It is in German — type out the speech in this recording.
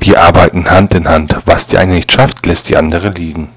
Wir arbeiten Hand in Hand. Was die eine nicht schafft, lässt die andere liegen.